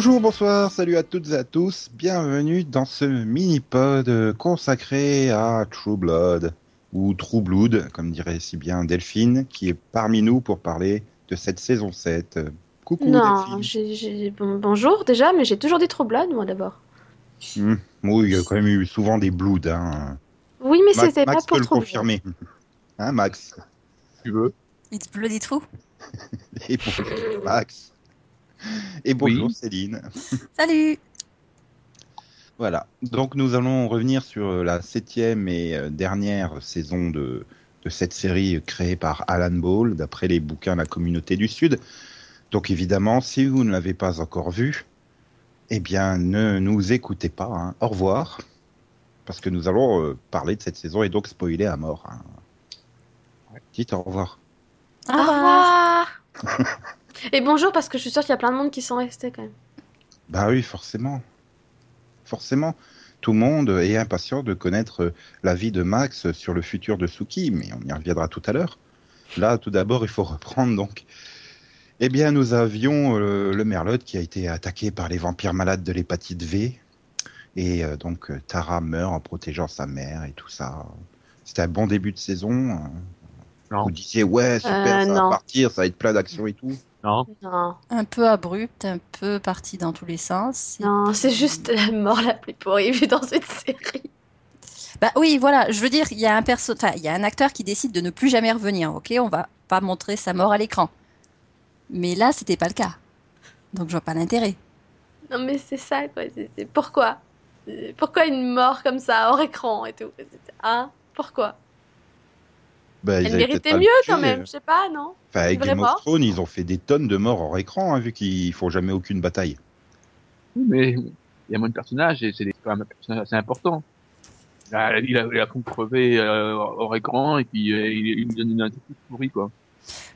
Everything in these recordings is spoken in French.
Bonjour, bonsoir, salut à toutes et à tous. Bienvenue dans ce mini-pod consacré à True Blood, ou True Blood, comme dirait si bien Delphine, qui est parmi nous pour parler de cette saison 7. Coucou Non, Delphine. bon- bonjour déjà, mais j'ai toujours dit trop blood, moi d'abord. Hmm, Oui, il y a quand même eu souvent des bloods. Hein. Oui, mais c'était Max pas pour peut le confirmer. Hein, Max tu veux? It's bloody true. Et Max. Et bonjour, Oui. Céline. Salut Voilà. Donc, nous allons revenir sur euh, la septième et euh, dernière saison de, de cette série créée par Alan Ball, d'après les bouquins La Communauté du Sud. Donc, évidemment, si vous ne l'avez pas encore vu, eh bien, ne nous écoutez pas. hein. Au revoir. Parce que nous allons euh, parler de cette saison et donc spoiler à mort. hein. Dites au revoir. Au revoir Et bonjour, parce que je suis sûre qu'il y a plein de monde qui sont restés quand même. Bah oui, forcément. Forcément. Tout le monde est impatient de connaître euh, la vie de Max sur le futur de Suki, mais on y reviendra tout à l'heure. Là, tout d'abord, il faut reprendre donc. Eh bien, nous avions euh, le Merlot qui a été attaqué par les vampires malades de l'hépatite V. Et euh, donc, Tara meurt en protégeant sa mère et tout ça. C'était un bon début de saison. hein. Non. Vous disiez, ouais, super, Euh, ça va non. partir, ça va être plein d'action et tout. Non. Non, Un peu abrupt, un peu parti dans tous les sens. non, c'est juste la mort la plus pourrie dans cette série. Bah oui, voilà, je veux dire, il y a un perso... enfin, il y a un acteur qui décide de ne plus jamais revenir, ok On va pas montrer sa mort à l'écran. Mais là, c'était pas le cas. Donc je vois pas l'intérêt. Non, mais c'est ça, quoi. c'est- c'est- Pourquoi? Pourquoi une mort comme ça, hors écran et tout? Hein? Pourquoi? Bah, Elle méritait mieux quand même, je sais pas, non? Enfin, avec Game of. Thrones, ils ont fait des tonnes de morts hors écran, hein, vu qu'ils font jamais aucune bataille. Mais il y a moins de personnages et c'est quand même un personnage assez important. Là, il a, il a crevé euh, hors écran et puis euh, il, il nous donne une attitude pourrie quoi.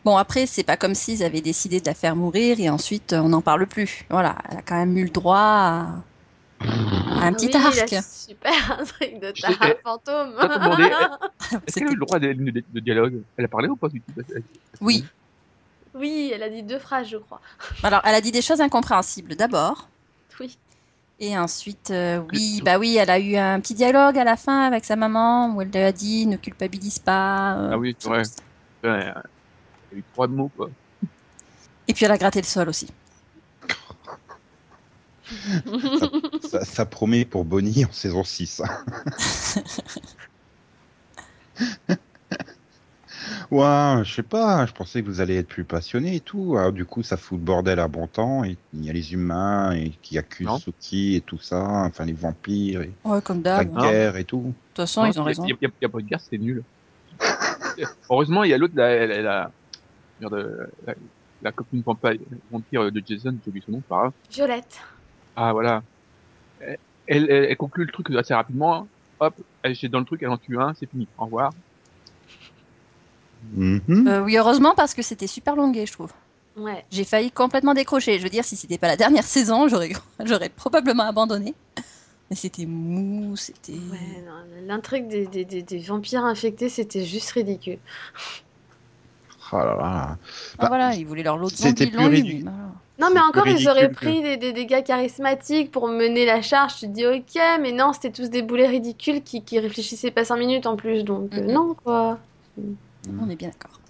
Bon, après, c'est pas comme s'ils avaient décidé de la faire mourir et ensuite on n'en parle plus. Voilà, elle a quand même eu le droit à un petit oui, arc. super de sais, Tara eh, fantôme. Est-ce qu'elle a eu le droit de, de- de dialogue? Elle a parlé ou pas du tout Oui. Oui, elle a dit deux phrases, je crois. Alors, elle a dit des choses incompréhensibles d'abord. Oui. Et ensuite, euh, oui, bah oui, elle a eu un petit dialogue à la fin avec sa maman où elle lui a dit ne culpabilise pas. euh, Ah oui, c'est vrai. Ouais, il y a eu trois mots quoi. Et puis elle a gratté le sol aussi. ça, ça promet pour Bonnie en saison 6. ouais, je sais pas, je pensais que vous allez être plus passionné et tout. Alors, du coup, ça fout le bordel à bon temps. Et il y a les humains et qui accusent Non. Suki et tout ça, enfin les vampires et Ouais, comme la. De guerre et tout. toute façon, ils ont raison. Il n'y a, il y a pas de guerre, c'était nul. Heureusement, il y a l'autre, la, la, la, merde, la, la copine vampire, vampire de Jason, j'ai oublié son nom, par grave. Violette. Ah voilà. Elle, elle, elle conclut le truc assez rapidement. Hop, elle jette dans le truc, elle en tue un, c'est fini. Au revoir. Mhm. Euh, oui, heureusement parce que c'était super longué, je trouve. Ouais. J'ai failli complètement décrocher. Je veux dire, si c'était pas la dernière saison, j'aurais, probablement abandonné. Mais c'était mou, c'était. Ouais, non, l'intrigue des, des, des, des vampires infectés, c'était juste ridicule. Oh là là. Ah, Bah, voilà, ils voulaient leur lot de c'était zombies, ils plus l'ont eu. Non, mais encore, ils auraient pris des, des, des gars charismatiques pour mener la charge. Tu te dis, ok, mais non, c'était tous des boulets ridicules qui, qui réfléchissaient pas 5 minutes en plus. Donc, euh, non, quoi. On est bien d'accord.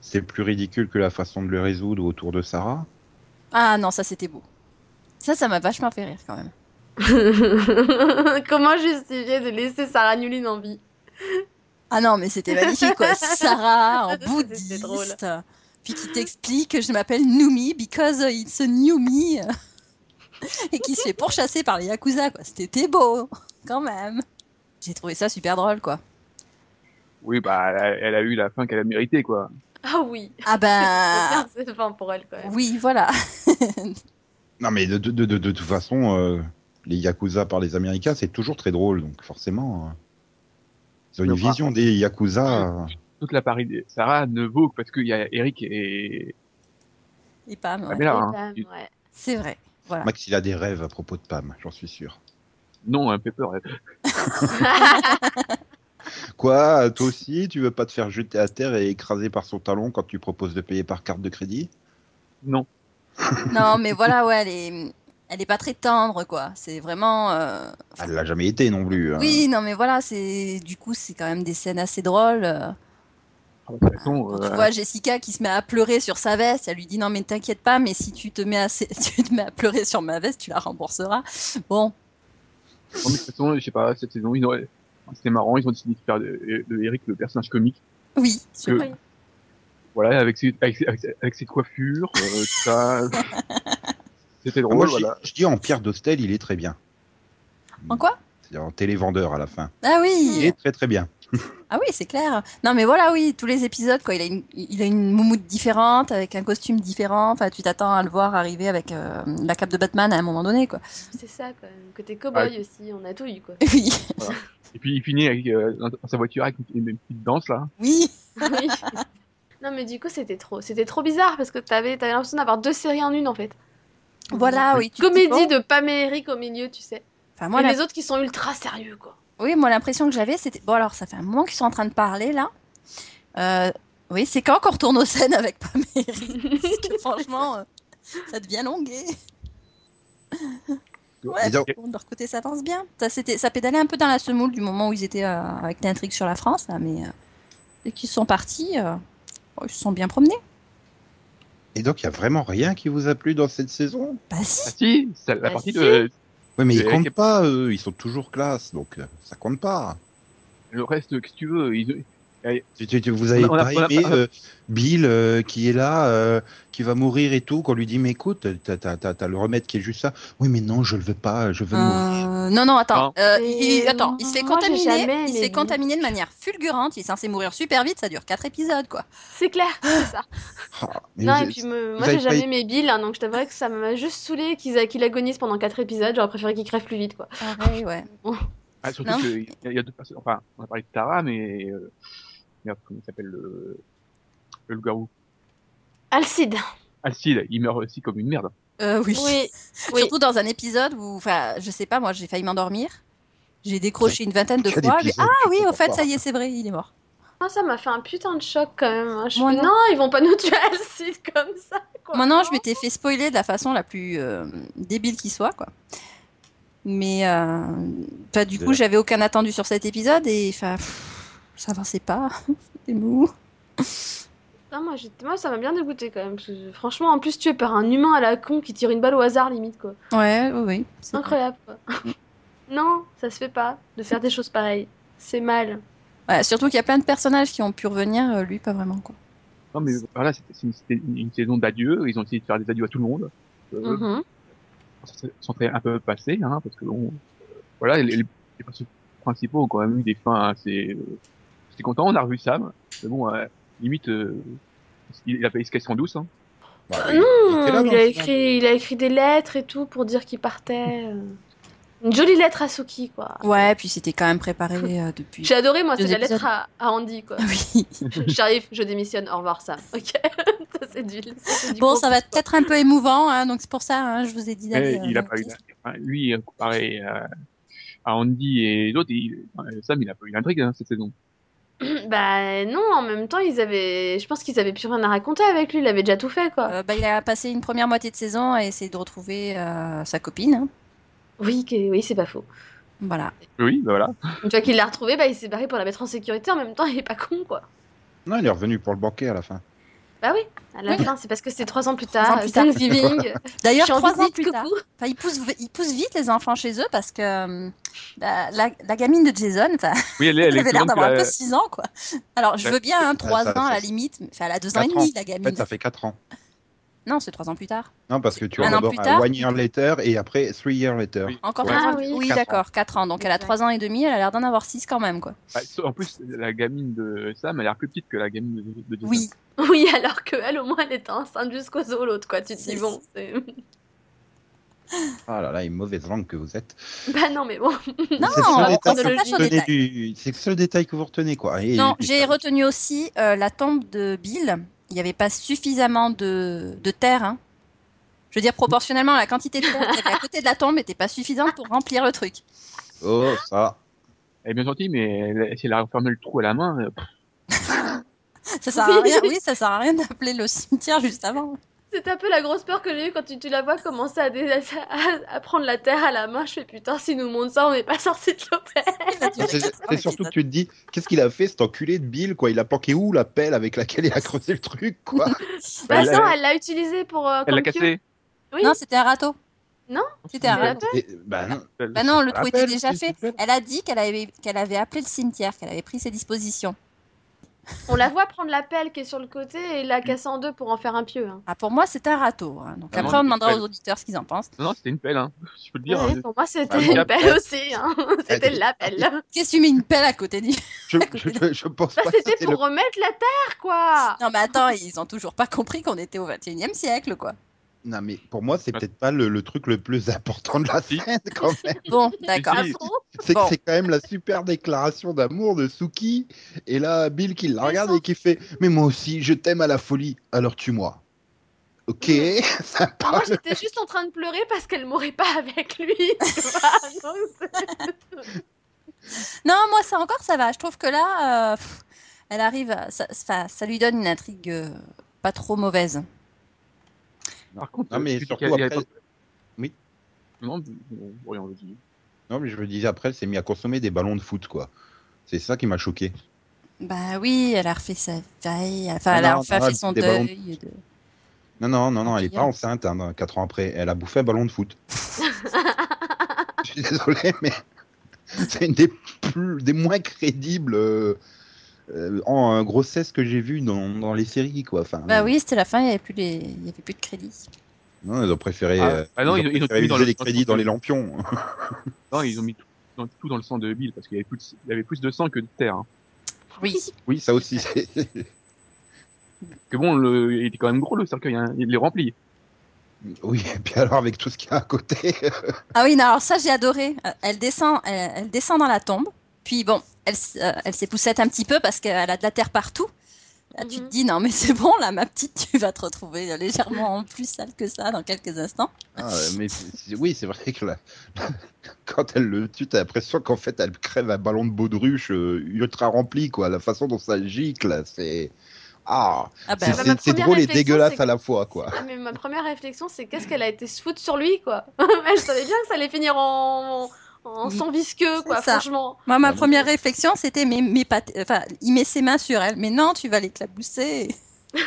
C'est plus ridicule que la façon de le résoudre autour de Sarah. Ah non, ça c'était beau. Ça, ça m'a vachement fait rire quand même. Comment justifier de laisser Sarah Newlin en vie? Ah non, mais c'était magnifique quoi. Sarah en C'était bouddhiste. drôle. Puis qui t'explique que je m'appelle Numi because it's a new me. Et qui se fait pourchasser par les Yakuza quoi. C'était beau, quand même. J'ai trouvé ça super drôle quoi. Oui, bah, elle a, elle a eu la fin qu'elle a méritée, quoi. Ah oui. Ah ben. C'est fin pour elle quand même. Oui, voilà. Non, mais de, de, de, de, de toute façon, euh, les Yakuza par les Américains, c'est toujours très drôle, donc forcément. euh, ils ont une vision des Yakuza. Euh, Toute la Paris de Sarah ne vaut que parce qu'il y a Eric et Et Pam, ouais. Hein. Pam, Il- ouais. c'est vrai. Voilà. Max, il a des rêves à propos de Pam, j'en suis sûr. Non, un Pepper. elle- Quoi, toi aussi, tu veux pas te faire jeter à terre et écraser par son talon quand tu proposes de payer par carte de crédit? Non. Non, mais voilà, ouais, les... elle est pas très tendre, quoi. C'est vraiment. euh, Elle l'a jamais été non plus. hein. Oui, non, mais voilà, c'est du coup, c'est quand même des scènes assez drôles. Euh. De toute façon, Quand euh, tu vois Jessica qui se met à pleurer sur sa veste, elle lui dit non mais t'inquiète pas, mais si tu te mets à, tu te mets à pleurer sur ma veste, tu la rembourseras. Bon, bon, mais de toute façon, je sais pas, cette saison, ils ont... c'était marrant, ils ont décidé de faire de, de Eric le personnage comique. oui, Que- Oui. Voilà, avec ses, avec ses, avec ses- avec ses coiffures, euh, tout ça. C'était drôle, Moi, je, voilà. je dis en Pierre d'Hostel, il est très bien. en quoi? C'est en télévendeur à la fin. Ah Il oui, est très très bien. ah oui, c'est clair. Non mais voilà, oui, tous les épisodes quoi, il a une, il a une moumoute différente, avec un costume différent. Enfin, tu t'attends à le voir arriver avec euh, la cape de Batman à un moment donné quoi. C'est ça, même. Côté cowboy aussi, on a tout eu, quoi. Oui, Et puis il finit avec, euh, dans, sa voiture avec une, une petite danse, là. oui. Oui. non, mais du coup, c'était trop. C'était trop bizarre parce que t'avais avais, l'impression d'avoir deux séries en une, en fait. Voilà, oui. Comédie bon. de Pam et Eric au milieu, tu sais. Enfin, moi, et la- les autres qui sont ultra sérieux, quoi. Oui, moi l'impression que j'avais, c'était bon alors ça fait un moment qu'ils sont en train de parler là. Euh, oui, c'est quand qu'on retourne aux scènes avec Pam et Eric Parce que franchement, euh, ça devient longué. Ouais, donc- bon, de leur côté, ça avance bien. Ça, c'était, ça pédalait un peu dans la semoule du moment où ils étaient euh, avec l'intrigue sur la France, là, mais euh, dès qu'ils sont partis, euh, bon, ils se sont bien promenés. Et donc, il y a vraiment rien qui vous a plu dans cette saison? Bah Ah si, si, c'est la Ah, partie si. de... Oui, mais ils comptent pas, eux. Ils sont toujours classe, donc euh, ça compte pas. Le reste, qu'est-ce que tu veux ils... Vous avez On a- pas on a- aimé on a- euh, Bill euh, qui est là, euh, qui va mourir et tout, qu'on lui dit mais écoute, t'as, t'as, t'as- t'as le remède qui est juste ça. Oui, mais non, je le veux pas, je veux mourir. Euh, non, non, attends. Euh, il, attends, il se fait moi, j'ai contaminer. jamais Il se aimé fait lui. contaminer de manière fulgurante. Il est censé mourir super vite. Ça dure quatre épisodes, quoi. C'est clair, c'est ça. Ah, mais non, et puis me- moi, j'ai jamais aimé Bill, hein, donc je t'avouerais que ça m'a juste saoulé qu'il a- qu'il agonise pendant 4 épisodes. J'aurais préféré qu'il crève plus vite, quoi. Pareil, ouais. Ah, surtout Non. qu'il y, a- il y a deux personnes... Enfin, on a parlé de Tara, mais... Euh... Merde, comment il s'appelle le... Le loup-garou? Alcide. Alcide, il meurt aussi comme une merde. Euh, oui. Oui, oui. Surtout dans un épisode où, enfin, je sais pas, moi, j'ai failli m'endormir. J'ai décroché une vingtaine de fois. Ah oui, au fait, ça y est, c'est vrai, il est mort. Ah, ça m'a fait un putain de choc quand même. hein. Je Moi, non. non. ils vont pas nous tuer Alcide comme ça. Quoi. Maintenant, je m'étais fait spoiler de la façon la plus euh, débile qui soit, quoi. Mais, euh, du coup, j'avais aucun attendu sur cet épisode et, enfin, ça avançait pas. C'était mou. Non, moi, ça m'a bien dégoûté quand même. parce que, franchement, en plus, tué par un humain à la con qui tire une balle au hasard, limite, quoi. Ouais, oui, oui. c'est vrai. Incroyable, quoi. non, ça se fait pas de faire des choses pareilles. C'est mal. Ouais, surtout qu'il y a plein de personnages qui ont pu revenir, euh, lui, pas vraiment, quoi. Non, mais voilà, c'était c'est une, c'était une- une saison d'adieu. Ils ont essayé de faire des adieux à tout le monde. Euh, Mhm. ça s'est- s'en fait un peu passé, hein, parce que bon, euh, voilà, les, les, les personnages principaux ont quand même eu des fins assez. Euh, J'étais content, on a revu Sam. Mais bon, euh, limite, euh, il a pas esquissé en douce. Hein. Bah, Ah il- non, là il a, écrit, il a écrit des lettres et tout pour dire qu'il partait. euh. Une jolie lettre à Soki, quoi. Ouais, puis c'était quand même préparé euh, depuis. J'ai adoré, moi, c'est la lettre à, à Andy, quoi. Oui. J'arrive, je démissionne, au revoir, Sam. Ok Ça, c'est du, ça, c'est du Bon, ça va peut-être un peu émouvant, hein, donc c'est pour ça, hein, je vous ai dit d'aller. Mais il euh, a pas eu. Enfin, lui, euh, comparé à, à Andy et enfin, Sam, il a pas eu l'intrigue hein, cette saison. Bah non, en même temps, ils avaient. Je pense qu'ils avaient plus rien à raconter avec lui, il avait déjà tout fait, quoi. Euh, bah, il a passé une première moitié de saison à essayer de retrouver euh, sa copine. hein. Oui, que- oui, c'est pas faux. Voilà. Oui, bah voilà. Une fois qu'il l'a retrouvé, bah il s'est barré pour la mettre en sécurité. En même temps, il est pas con, quoi. Non, il est revenu pour le banquet à la fin. Bah oui, à la Oui. fin, c'est parce que c'est trois ans plus Trois tard, ans plus tard. Thanksgiving. D'ailleurs, Je suis en trois ans plus tard, enfin, ils, poussent, ils poussent vite les enfants chez eux parce que euh, la, la- gamine de Jason, enfin, Oui, elle, est- elle avait l'air d'avoir un peu 6 ans, quoi. Alors, je veux bien, hein, 3 ça- ans à la limite, mais enfin, elle a 2 ans et Quatre demi, ans. la En gamine. fait, ça fait 4 ans. Non, c'est 3 ans plus tard. Non, parce que tu as d'abord one year later et après three years later. Oui. Encore Ouais. 3 Ah ans. oui. Oui, Quatre d'accord, 4 ans. Donc, elle a. 3 ans et demi, elle a l'air d'en avoir 6 quand même, quoi. Ah, En plus, la gamine de Sam, elle a l'air plus petite que la gamine de, de. Oui, Oui, alors que elle, au moins, elle était enceinte jusqu'aux os, l'autre, quoi. Tu te dis, bon, c'est. Ah là là, une mauvaise langue que vous êtes. Bah non, mais bon. Non, c'est du- C'est le seul détail que vous retenez, quoi. Et- Non, j'ai retenu aussi euh, la tombe de Bill. Il n'y avait pas suffisamment de, de terre. hein. Je veux dire, proportionnellement, la quantité de terre qu'il y avait à côté de la tombe n'était pas suffisante pour remplir le truc. Oh, ça. Elle est bien gentille, mais elle, si elle a refermé le trou à la main, euh, Ça sert à rien. Oui, ça sert à rien d'appeler le cimetière juste avant. C'est un peu la grosse peur que j'ai eue quand tu, tu la vois commencer à, dé- à, à prendre la terre à la main. Je fais putain, s'il nous montre ça, on n'est pas sorti de l'auberge. C'est c'est surtout que tu te dis, qu'est-ce qu'il a fait cet enculé de Bill quoi? Il a planqué où la pelle avec laquelle il a creusé le truc quoi? Bah, Elle non, elle l'a utilisé pour. euh, Elle l'a cassé. Oui. Non, c'était un râteau. Non C'était un râteau. Bah non. Bah non, le trou était déjà fait. Elle a dit qu'elle avait, qu'elle avait appelé le cimetière, qu'elle avait pris ses dispositions. On la voit prendre la pelle qui est sur le côté et la casser en deux pour en faire un pieu. hein. Ah, pour moi, c'est un râteau. hein. Donc Ah non, après, on demandera aux auditeurs ce qu'ils en pensent. Non, non, c'était une pelle, hein. Je peux le dire. Ouais, hein. pour moi, c'était Bah, une pelle aussi. hein. C'était la pelle. Qu'est-ce que tu mets une pelle à côté du... Je, je, de- je pense Bah, pas c'était c'était pour le... remettre la terre, quoi. Non, mais attends, ils ont toujours pas compris qu'on était au 21 e siècle, quoi. Non mais pour moi c'est peut-être pas le, le truc le plus important de la scène quand même. Bon, d'accord. Ah C'est que Bon. c'est quand même la super déclaration d'amour de Suki. Et là, Bill qui la regarde ça- et qui fait Mais moi aussi, je t'aime à la folie, alors tue-moi. Ok, sympa. Moi, j'étais juste en train de pleurer parce qu'elle m'aurait pas avec lui. tu vois, donc c'est- Non, moi, ça encore, ça va. Je trouve que là, euh, pff, elle arrive, à- ça, ça, ça lui donne une intrigue euh, pas trop mauvaise. Par contre, Non, mais tu dis surtout après- pas- Oui. Non, bon, oui, on le dit. Non, mais je me disais après, elle s'est mis à consommer des ballons de foot, quoi. C'est ça qui m'a choqué. Bah oui, elle a refait sa veille, enfin, Ah elle a non, enfin non, fait son de deuil. de- Non, non, non, non, elle est Bien. pas enceinte, hein, 4 ans après. Elle a bouffé un ballon de foot. je suis désolé, mais c'est une des, plus, des moins crédibles euh, euh, en euh, grossesse que j'ai vues dans, dans les séries, quoi. Enfin, Bah oui, c'était la fin, il n'y avait, plus les... il y avait plus de crédit. Non, ils ont préféré, Ah, euh, ah non, ils ils ont ils mis dans les crédits dans les lampions. Non, ils ont mis tout dans, tout dans le sang de Bill parce qu'il y avait plus de, il y avait plus de sang que de terre. hein. Oui. oui, ça aussi, c'est... Que bon, le, il était quand même gros le cercueil, hein. il est rempli. Oui, et puis alors avec tout ce qu'il y a à côté. Ah oui, non, alors ça, j'ai adoré. Euh, Elle descend, elle, elle descend dans la tombe. Puis bon, elle, s- euh, elle s'époussette un petit peu parce qu'elle a de la terre partout. Là, tu te Mhm. dis, non, mais c'est bon, là, ma petite, tu vas te retrouver légèrement plus sale que ça dans quelques instants. Ah, mais oui, c'est vrai que la- quand elle le tue, t'as l'impression qu'en fait elle crève un ballon de baudruche euh, ultra rempli, quoi. La façon dont ça gicle, c'est. Ah, Ah bah, c'est bah, drôle et dégueulasse à la fois, quoi. Ah, mais ma première réflexion, c'est qu'est-ce qu'elle a été se foutre sur lui, quoi. Elle savait bien que ça allait finir en, en Oui, sang visqueux, quoi, ça. franchement. Moi, ma Ah, première réflexion, c'était, mais, mais pas, enfin, il met ses mains sur elle. Mais non, tu vas l'éclabousser.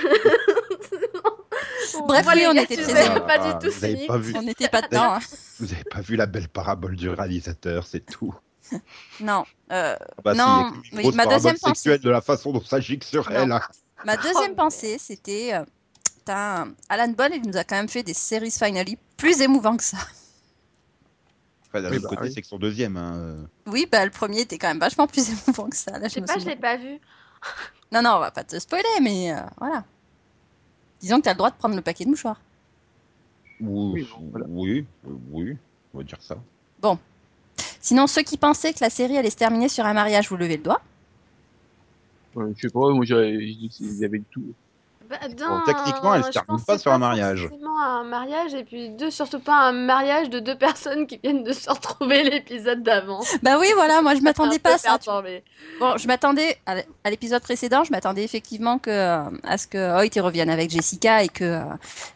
Bref, oui, on était très émus. pas Ah, du tout vous avez cynique. pas vu, On n'était pas dedans. hein. vous avez pas vu la belle parabole du réalisateur, c'est tout. Non. euh, Bah, si, Non, oui, ma deuxième pensée- sexuelle de la façon dont ça gicle sur Non. elle. hein. Ma deuxième pensée, c'était euh, Alan Ball, il nous a quand même fait des séries finally plus émouvants que ça. Enfin, d'un Oui, autre bah, côté, oui. c'est que son deuxième. hein. Oui, bah le premier était quand même vachement plus émouvant que ça. Là, Je sais pas, je l'ai pas vu. Non, non, on va pas te spoiler, mais euh, voilà. Disons que tu as le droit de prendre le paquet de mouchoirs. Oui, Oui, bon, voilà. oui, euh, oui, on va dire ça. Sinon, ceux qui pensaient que la série allait se terminer sur un mariage, vous levez le doigt. Ouais, je sais pas, moi j'avais, il y avait tout. Bah, Bon, techniquement, elle se je termine pas sur un mariage. forcément un mariage, et puis deux, surtout pas un mariage de deux personnes qui viennent de se retrouver l'épisode d'avant. Bah oui, voilà, moi je m'attendais pas à ça. tu. Bon, je m'attendais à l'épisode précédent, je m'attendais effectivement que euh, à ce que Hoyt revienne avec Jessica et que euh,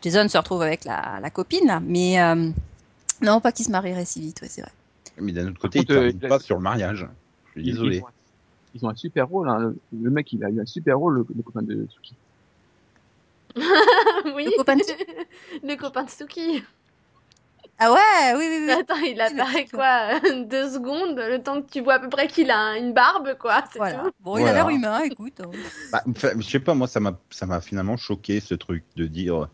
Jason se retrouve avec la, la copine là. Mais euh, non, pas qu'il se marierait si vite, ouais, c'est vrai. Mais d'un autre côté, contre, il ne euh, pas sur le mariage. Je suis désolé. ils ont, ils ont un super rôle, hein. le, le mec il a eu un super rôle, le, le copain de Suki. oui. Le copain de- Le copain de Suki. Ah ouais, oui, oui, oui. Attends, il apparaît quoi Deux secondes, le temps que tu vois à peu près qu'il a une barbe, quoi. C'est Voilà. tout. Bon, il a l'air humain, écoute. hein. Bah, je sais pas, moi, ça m'a, ça m'a finalement choqué ce truc de dire.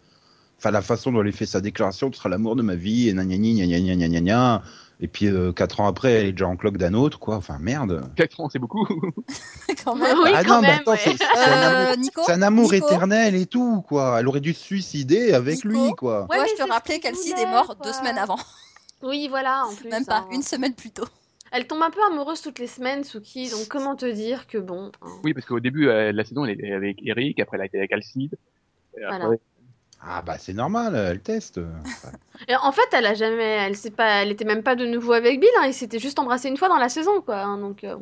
Enfin, la façon dont elle fait sa déclaration, tu seras l'amour de ma vie, et nanani, gna gna gna gna gna gna. Et puis, euh, quatre ans après, elle est déjà en cloque d'un autre, quoi. Enfin, merde. 4 ans, c'est beaucoup. Quand même. Oui, ah quand non, mais même, attends, ouais. c'est, c'est un amour, Euh, Nico, c'est un amour Nico éternel et tout, quoi. Elle aurait dû se suicider avec Nico lui, quoi. Ouais, Dois-je mais te qu'il qu'Alcide est mort quoi. deux semaines avant, Oui, voilà, en plus. même pas hein. une semaine plus tôt. Elle tombe un peu amoureuse toutes les semaines, Suki, donc comment te dire que bon. hein. oui, parce qu'au début euh, de la saison, elle était avec Eric, après elle a été avec Alcide. Et après, Voilà. Ah, bah, c'est normal, elle teste. Et en fait, elle a jamais, elle sait pas, elle était même pas de nouveau avec Bill, hein, ils s'étaient juste embrassés une fois dans la saison, quoi. hein, donc, euh,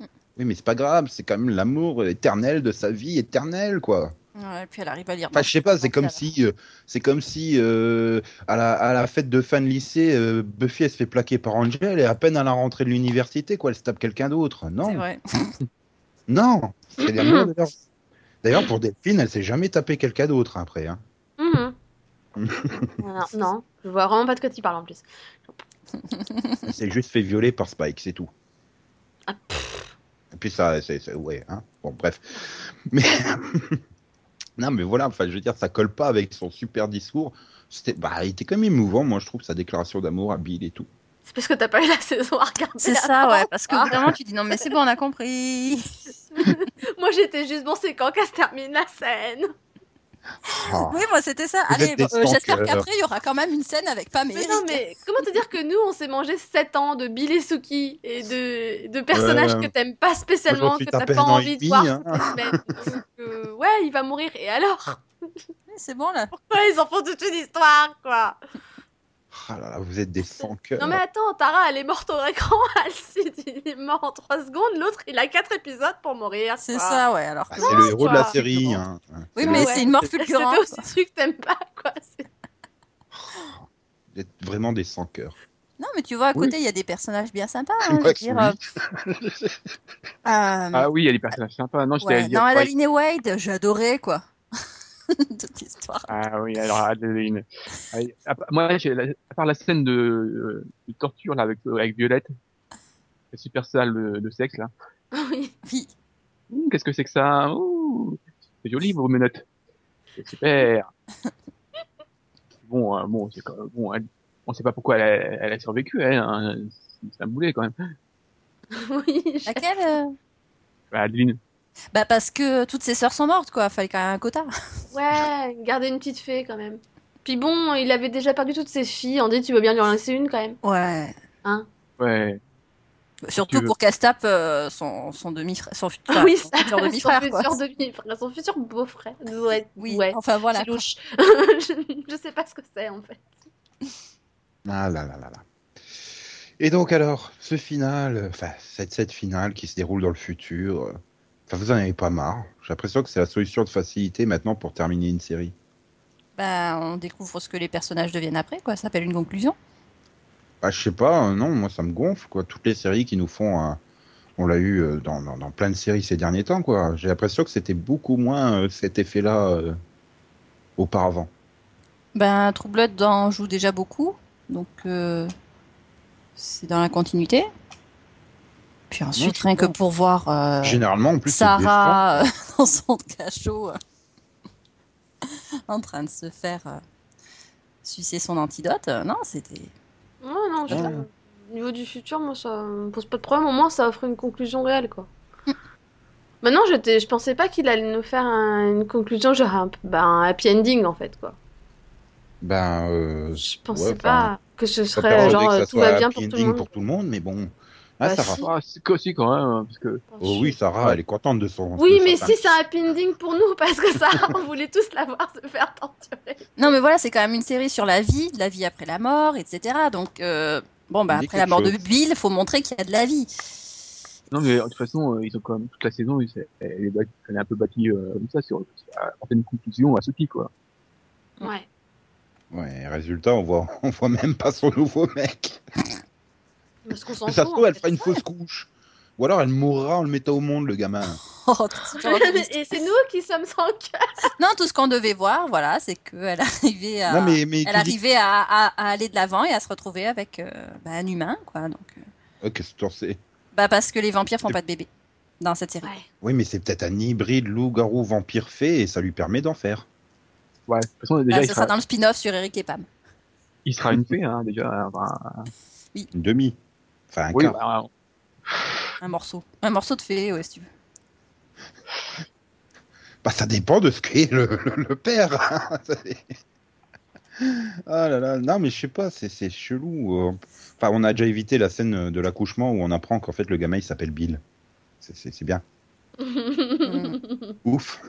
Oui, mais c'est pas grave, c'est quand même l'amour éternel de sa vie éternelle, quoi. Ouais, puis elle arrive à lire. Enfin, je sais pas, c'est comme si, euh, c'est comme si euh, à, la, à la fête de fin de lycée, euh, Buffy elle se fait plaquer par Angel et à peine à la rentrée de l'université, quoi, elle se tape quelqu'un d'autre. C'est Non, vrai. non. C'est l'amour de leur- D'ailleurs, pour Delphine, elle s'est jamais tapé quelqu'un d'autre après. Hein. Mhm. non, non, je vois vraiment pas de quoi tu parles en plus. Elle s'est juste fait violer par Spike, c'est tout. Ah, Et puis ça, c'est, ouais, hein. Bon, bref. Mais non, mais voilà. Enfin, je veux dire, ça colle pas avec son super discours. C'était, bah, il était quand même émouvant. Moi, je trouve sa déclaration d'amour à Bill et tout. C'est parce que t'as pas eu la saison à regarder. C'est ça, ouais, parce que vraiment tu dis non mais c'est bon, on a compris. Moi j'étais juste bon, c'est quand qu'elle se termine la scène? Ah. Oui, moi c'était ça. Vous Allez, euh, j'espère qu'après il y aura quand même une scène avec Pam et Mais Eric. non, mais comment te dire que nous on s'est mangé 7 ans de Bill et Suki et de, de personnages que t'aimes pas spécialement, que t'as pas envie de voir hein. Donc, euh, ouais, il va mourir. Et alors? C'est bon là. Ouais, ils en font toute une histoire, quoi? Ah là là, vous êtes des sans cœur. Non mais attends, Tara, elle est morte au écran, Alcide, il est mort en 3 secondes, l'autre il a 4 épisodes pour mourir. C'est ça, ouais. Alors Ah, c'est le héros de la série. Hein. Oui, C'est mais c'est une mort fulgurante. t'as aussi ce truc que t'aimes pas, quoi c'est- Vous êtes vraiment des sans cœur. Non, mais tu vois, à côté, il y a des personnages bien sympas. hein, je veux Max, dire, oui. euh, euh, Ah oui, il y a des personnages sympas. Non, j'étais ouais, à dire. non. Adeline et Wade, adoré, quoi. Toute l'histoire. Ah oui, alors Adeline. Ah, Moi, à part la scène de, euh, de torture là avec, euh, avec Violette, la super salle de, de sexe là. Oui. Oui. Ouh, Qu'est-ce que c'est que ça? Ouh, C'est joli vos menottes. C'est super. bon, euh, bon, c'est quand bon, elle- on sait pas pourquoi elle a, elle a survécu, elle. Hein. C'est un boulet quand même. oui, je- Laquelle euh? Bah, Adeline. Bah, parce que toutes ses sœurs sont mortes, quoi. Fallait quand même un quota. Ouais, garder une petite fée quand même. Puis bon, il avait déjà perdu toutes ses filles, on dit tu veux bien lui en laisser une quand même? Ouais. Ouais. Surtout veux. pour qu'elle tape euh, son, son demi-frère. Son, Ah oui, son futur son demi-frère, son futur beau-frère. Ouais, Oui, ouais. enfin voilà. Louche. je, je sais pas ce que c'est en fait. Ah là là là là. Et donc alors, ce final, enfin cette, cette finale qui se déroule dans le futur, euh, enfin vous en avez pas marre J'ai l'impression que c'est la solution de facilité maintenant pour terminer une série. Bah, on découvre ce que les personnages deviennent après, quoi. Ça s'appelle une conclusion. Bah je sais pas, euh, non, moi ça me gonfle quoi. Toutes les séries qui nous font, un- on l'a eu euh, dans, dans, dans plein de séries ces derniers temps quoi. J'ai l'impression que c'était beaucoup moins euh, cet effet-là euh, auparavant. Ben, True Blood en joue déjà beaucoup, donc euh, c'est dans la continuité. Puis ensuite, je rien que pour voir euh, Généralement en plus. c'est Sarah euh, dans son cachot euh, en train de se faire euh, sucer son antidote, non, c'était. Ouais, non, je- Ouais. au niveau du futur, moi ça me pose pas de problème. Au moins, ça offre une conclusion réelle quoi. Maintenant, j'étais, je pensais pas qu'il allait nous faire un- une conclusion genre un, bah, un happy ending en fait quoi. Ben, euh, Je pensais ouais, pas que ce serait genre tout va bien pour tout le ending monde. pour tout le monde, mais bon. Ah, Bah, Sarah. si. Ah, c'est aussi quand même, hein, parce que Oh oui, Sarah, elle est contente de son. Oui, de mais son- si c'est un happy ending pour nous, parce que ça, on voulait tous la voir se faire torturer. Non, mais voilà, c'est quand même une série sur la vie, la vie après la mort, etc. Donc, euh, bon, bah, après la mort de. Bill, il faut montrer qu'il y a de la vie. non mais de toute façon, euh, ils ont quand même toute la saison, ils- elle est, bâtie- elle est un peu bâtie euh, comme ça sur, une conclusion à ce qui quoi. Ouais. Ouais, résultat, on voit, on voit même pas son nouveau mec. Parce qu'on s'en Ça se fout. trouve, elle fera une fausse couche. Ou alors elle mourra en le mettant au monde, le gamin. Oh. Et c'est nous qui sommes sans cœur. non, tout ce qu'on devait voir, voilà, c'est qu'elle arrivait à. Non, mais, mais Elle arrivait à, à- à aller de l'avant et à se retrouver avec euh, bah, un humain, quoi. Donc, euh, Oh, Qu'est-ce que sais? Bah, parce que les vampires font pas de bébés dans cette série. Ouais. Oui, mais c'est peut-être un hybride loup-garou vampire fée et ça lui permet d'en faire. Ouais, de toute façon déjà Ah, il, ce sera, sera dans le spin-off sur Eric et Pam. il sera une fée hein, déjà. Enfin, Une demi. Enfin, un oui, quart. bah, Un morceau. Un morceau de fée, ouais, si tu veux. Bah, ça dépend de ce qu'est le, le, le père. hein. ah là là, non, mais je sais pas, c'est c'est chelou. euh. Enfin, on a déjà évité la scène de l'accouchement où on apprend qu'en fait le gamin il s'appelle Bill. C'est- C'est c'est bien. Ouf.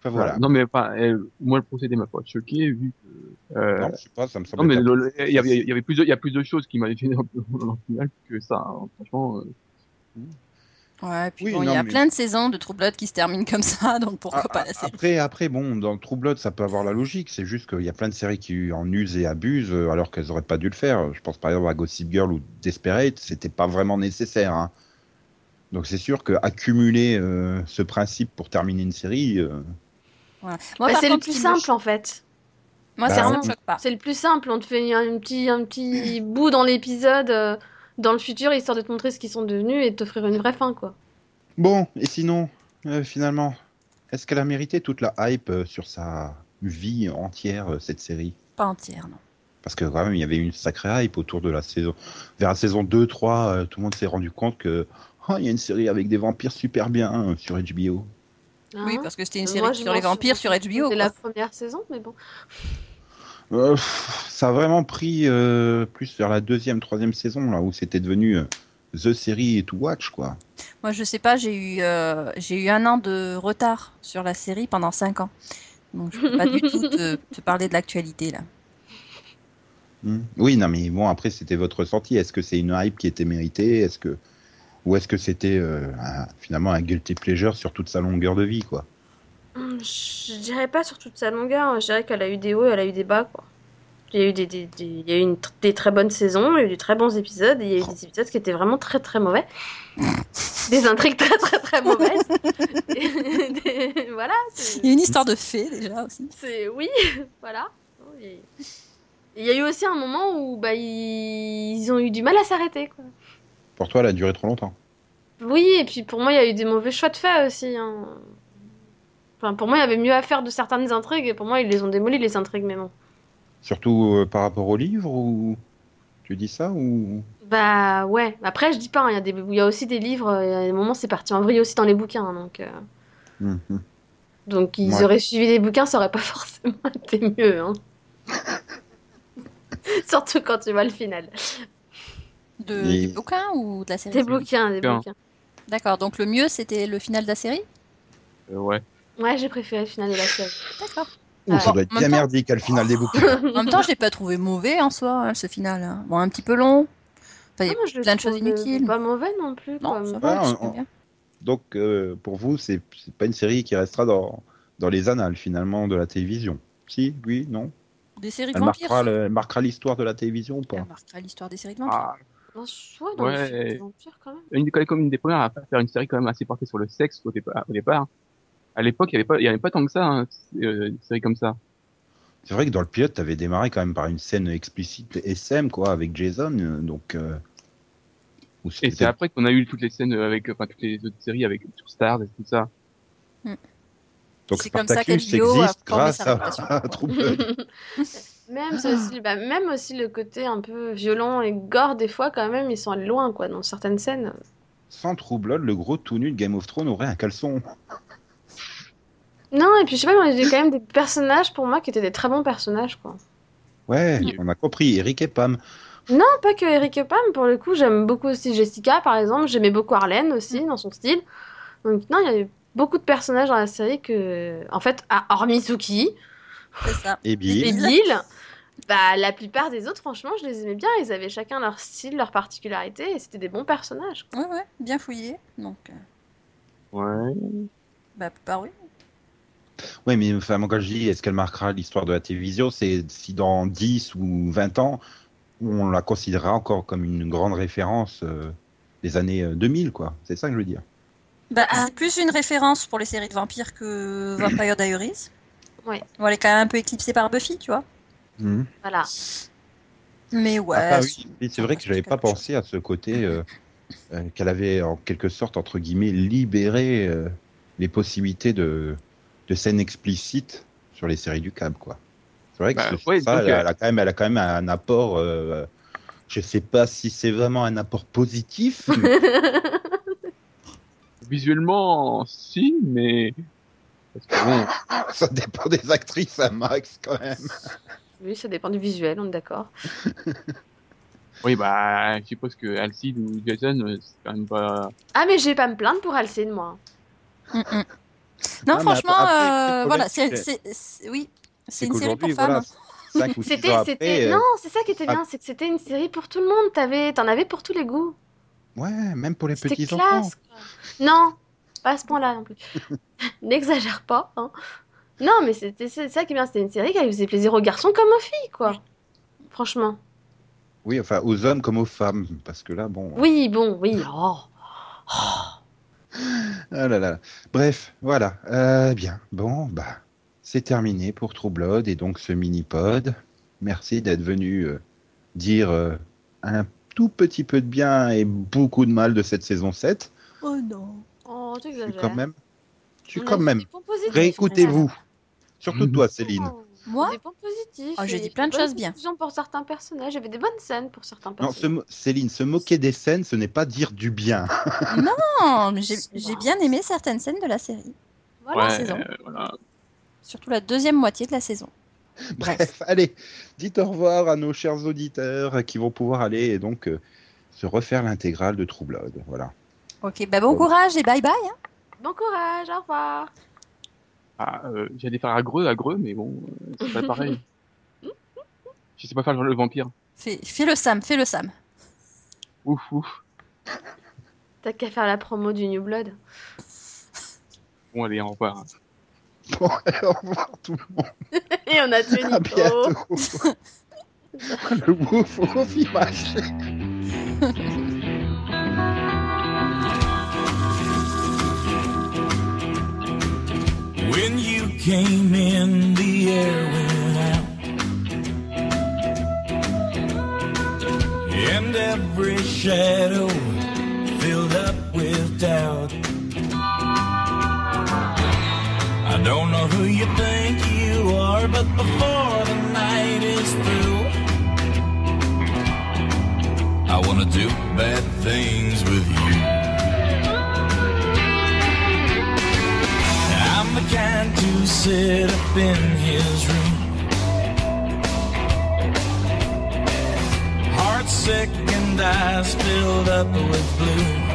Enfin voilà. Non mais enfin, elle- moi le procédé m'a pas choqué vu que. Euh, Non, je sais pas, ça me semble. non mais le- il y avait, il y avait plus de, il y a plus de choses qui m'avaient gêné dans le dans le final que ça. hein. Franchement, euh, Ouais, puis Oui, bon, il y a mais- plein de saisons de True Blood qui se terminent comme ça, donc pourquoi Ah, pas la série? Après, après, bon, dans True Blood, ça peut avoir la logique. C'est juste qu'il y a plein de séries qui en usent et abusent euh, alors qu'elles auraient pas dû le faire. Je pense par exemple à Gossip Girl ou Desperate, c'était pas vraiment nécessaire. hein. Donc c'est sûr que accumuler euh, ce principe pour terminer une série, euh, Voilà. Moi, Bah, c'est le plus me simple en fait. Moi, Bah, ça oui. C'est le plus simple. On te fait un petit, un petit bout dans l'épisode euh, dans le futur, histoire de te montrer ce qu'ils sont devenus et de t'offrir une vraie fin, quoi. Bon, et sinon, euh, finalement, est-ce qu'elle a mérité toute la hype euh, sur sa vie entière, euh, cette série? Pas entière, non. Parce que quand même, il y avait une sacrée hype autour de la saison. Vers la saison 2-3, euh, tout le monde s'est rendu compte que oh, il y a une série avec des vampires super bien euh, sur HBO. Oui, Hein parce que c'était une Moi, série sur les vampires sur HBO. C'est quoi. la première saison, mais bon. Euh, ça a vraiment pris euh, plus vers la deuxième, troisième saison, là, où c'était devenu euh, The Series to Watch, quoi. Moi, je sais pas, j'ai eu, euh, j'ai eu un an de retard sur la série pendant cinq ans. Donc, je peux pas du tout te, te parler de l'actualité, là. Hmm. Oui, non, mais bon, après, c'était votre ressenti. Est-ce que c'est une hype qui était méritée? Est-ce que... Ou est-ce que c'était euh, finalement un guilty pleasure sur toute sa longueur de vie, quoi? Hum, Je dirais pas sur toute sa longueur. Je dirais qu'elle a eu des hauts et elle a eu des bas, quoi. Il y a eu des, des, des- il y a eu une tr- des très bonnes saisons, il y a eu des très bons épisodes, et il y a eu des épisodes qui étaient vraiment très très mauvais. des intrigues très très très mauvaises. Des- Voilà. Il y a une histoire de fée, déjà, aussi. C'est oui, voilà. Il y a eu aussi un moment où bah, ils... ils ont eu du mal à s'arrêter. quoi. Pour toi, elle a duré trop longtemps. Oui, et puis pour moi, il y a eu des mauvais choix de fait aussi. hein. Enfin, pour moi, il y avait mieux à faire de certaines intrigues, et pour moi, ils les ont démolies, les intrigues, mais bon. Surtout euh, par rapport au livre, ou tu dis ça ou? Bah ouais, après, je dis pas, hein, il y, a des... y a aussi des livres, il y a des moments, c'est parti en vrille aussi dans les bouquins. hein, donc, euh, Mhm. donc ils Ouais. auraient suivi les bouquins, ça aurait pas forcément été mieux. Surtout quand tu vois le final. De, Et- Du bouquin ou de la série Des bouquins, des Bouquins. bouquins. D'accord, donc le mieux, c'était le final de la série? Euh, ouais. Ouais, j'ai préféré le final de la série. D'accord. Ouh, ça doit être En bien temps- merdique à le final des bouquins. En même temps, je l'ai pas trouvé mauvais en soi, hein, ce final. hein. Bon, un petit peu long. Enfin, il y a Ah, plein de choses trouve, euh, inutiles. Pas mauvais non plus. Non, ça va, Ouais, je on- trouve bien. Donc, euh, pour vous, c'est pas une série qui restera dans, dans les annales finalement de la télévision. Si, oui, non. Des séries de Elle vampires. marquera, le- elle marquera l'histoire de la télévision ou pas Elle marquera l'histoire des séries de vampires. Ah, Non, soit dans Ouais. le film des vampires quand même. une, comme une des premières à faire une série quand même assez portée sur le sexe au départ. Au départ. À l'époque, il y avait pas, il y avait pas tant que ça, hein, euh, une série comme ça. C'est vrai que dans le pilote, t'avais démarré quand même par une scène explicite SM, quoi, avec Jason, euh, donc. euh, Et c'est après qu'on a eu toutes les scènes avec, enfin, toutes les autres séries avec sur Stars et tout ça. Donc C'est comme ça a existe grâce à, à Blood. même, aussi, bah, même aussi le côté un peu violent et gore, des fois, quand même, ils sont allés loin, quoi, dans certaines scènes. Sans True Blood, le gros tout nu de Game of Thrones aurait un caleçon. Non, et puis je sais pas, mais j'ai quand même des personnages pour moi qui étaient des très bons personnages, quoi. Ouais, Oui. on a compris. Eric et Pam. Non, pas que Eric et Pam, pour le coup, j'aime beaucoup aussi Jessica, par exemple. J'aimais beaucoup Arlene aussi, dans son style. Donc, non, il y a eu beaucoup de personnages dans la série que, en fait, à, hormis Suki C'est ça. Et et Bill. Bah, la plupart des autres, franchement, je les aimais bien. Ils avaient chacun leur style, leur particularité, et c'était des bons personnages. Ouais, ouais, bien fouillé. Donc, euh, Ouais. bah, bah oui. Ouais, mais enfin, moi, quand je dis est-ce qu'elle marquera l'histoire de la télévision, c'est si dans 10 ou 20 ans, on la considérera encore comme une grande référence euh, des années euh, 2000, quoi. C'est ça que je veux dire. Bah, c'est plus une référence pour les séries de vampires que Vampire Diaries. Ouais. Bon, elle est quand même un peu éclipsée par Buffy, tu vois. Voilà. Mais ouais. Ah, c'est- oui. Et c'est vrai que j'avais pas pensé à ce côté euh, euh, qu'elle avait en quelque sorte entre guillemets libéré euh, les possibilités de, de scènes explicites sur les séries du câble, quoi. C'est vrai que Bah, ouais, ça, donc, elle, elle a quand même, elle a quand même un apport. euh, je sais pas si c'est vraiment un apport positif. mais- Visuellement, si, mais parce que bon, ça dépend des actrices à max quand même. Oui, ça dépend du visuel, on est d'accord. oui, bah, je suppose que Alcide ou Jason, euh, c'est quand même pas. Ah, mais j'ai pas à me plaindre pour Alcine, moi. Mm, mm. Non, mais franchement, après- euh, voilà, c'est, c'est- c'est- c'est- oui, c'est C'est une série pour femmes. voilà, 5 ou 6 C'était, euh, non, c'est ça qui était bien, c'est que c'était une série pour tout le monde. T'avais, t'en avais pour tous les goûts. Ouais, même pour les C'était petits classe. enfants. quoi. Non, pas à ce point-là non plus. N'exagère pas. Hein. Non, mais c'était c'est ça qui est bien. C'était une série qui faisait plaisir aux garçons comme aux filles, quoi. Franchement. Oui, enfin aux hommes comme aux femmes, parce que là, bon. Oui, bon, oui. Oh. Ah là là. Bref, voilà. Euh, bien. Bon, bah, c'est terminé pour True Blood et donc ce mini-pod. Merci d'être venu euh, dire euh, un tout petit peu de bien et beaucoup de mal de cette saison 7. Oh non. Oh, tu Je suis exagères. quand même. Je suis quand même. Réécoutez-vous. Surtout toi, Céline. Moi Des points positifs. Oh, j'ai et dit plein de choses bien. pour certains personnages. Avait des bonnes scènes pour certains Non, se personnages. mo- Céline, se moquer des scènes, ce n'est pas dire du bien. Non, mais j'ai bien aimé certaines scènes de la série. Voilà. ouais, saison. voilà. Surtout la deuxième moitié de la saison. Bref, allez, dites au revoir à nos chers auditeurs qui vont pouvoir aller et donc euh, se refaire l'intégrale de True Blood. Voilà. Ok, bah bon courage et bye bye. hein. Bon courage, au revoir. Ah, euh, J'allais faire agreux, agreux, mais bon, euh, c'est pas pareil. Je sais pas faire le vampire. Fais, fais le Sam, fais le Sam. Ouf, ouf. T'as qu'à faire la promo du New Blood. Bon, allez, au revoir. Bon, au revoir tout le monde. Et on a tué À Nico. bientôt. le wouf wouf, il m'a When you came in, the air went out. And every shadow filled up with doubt. I don't know who you think you are, but before the night is through, I wanna do bad things with you. To sit up in his room. Heart sick and eyes filled up with blue.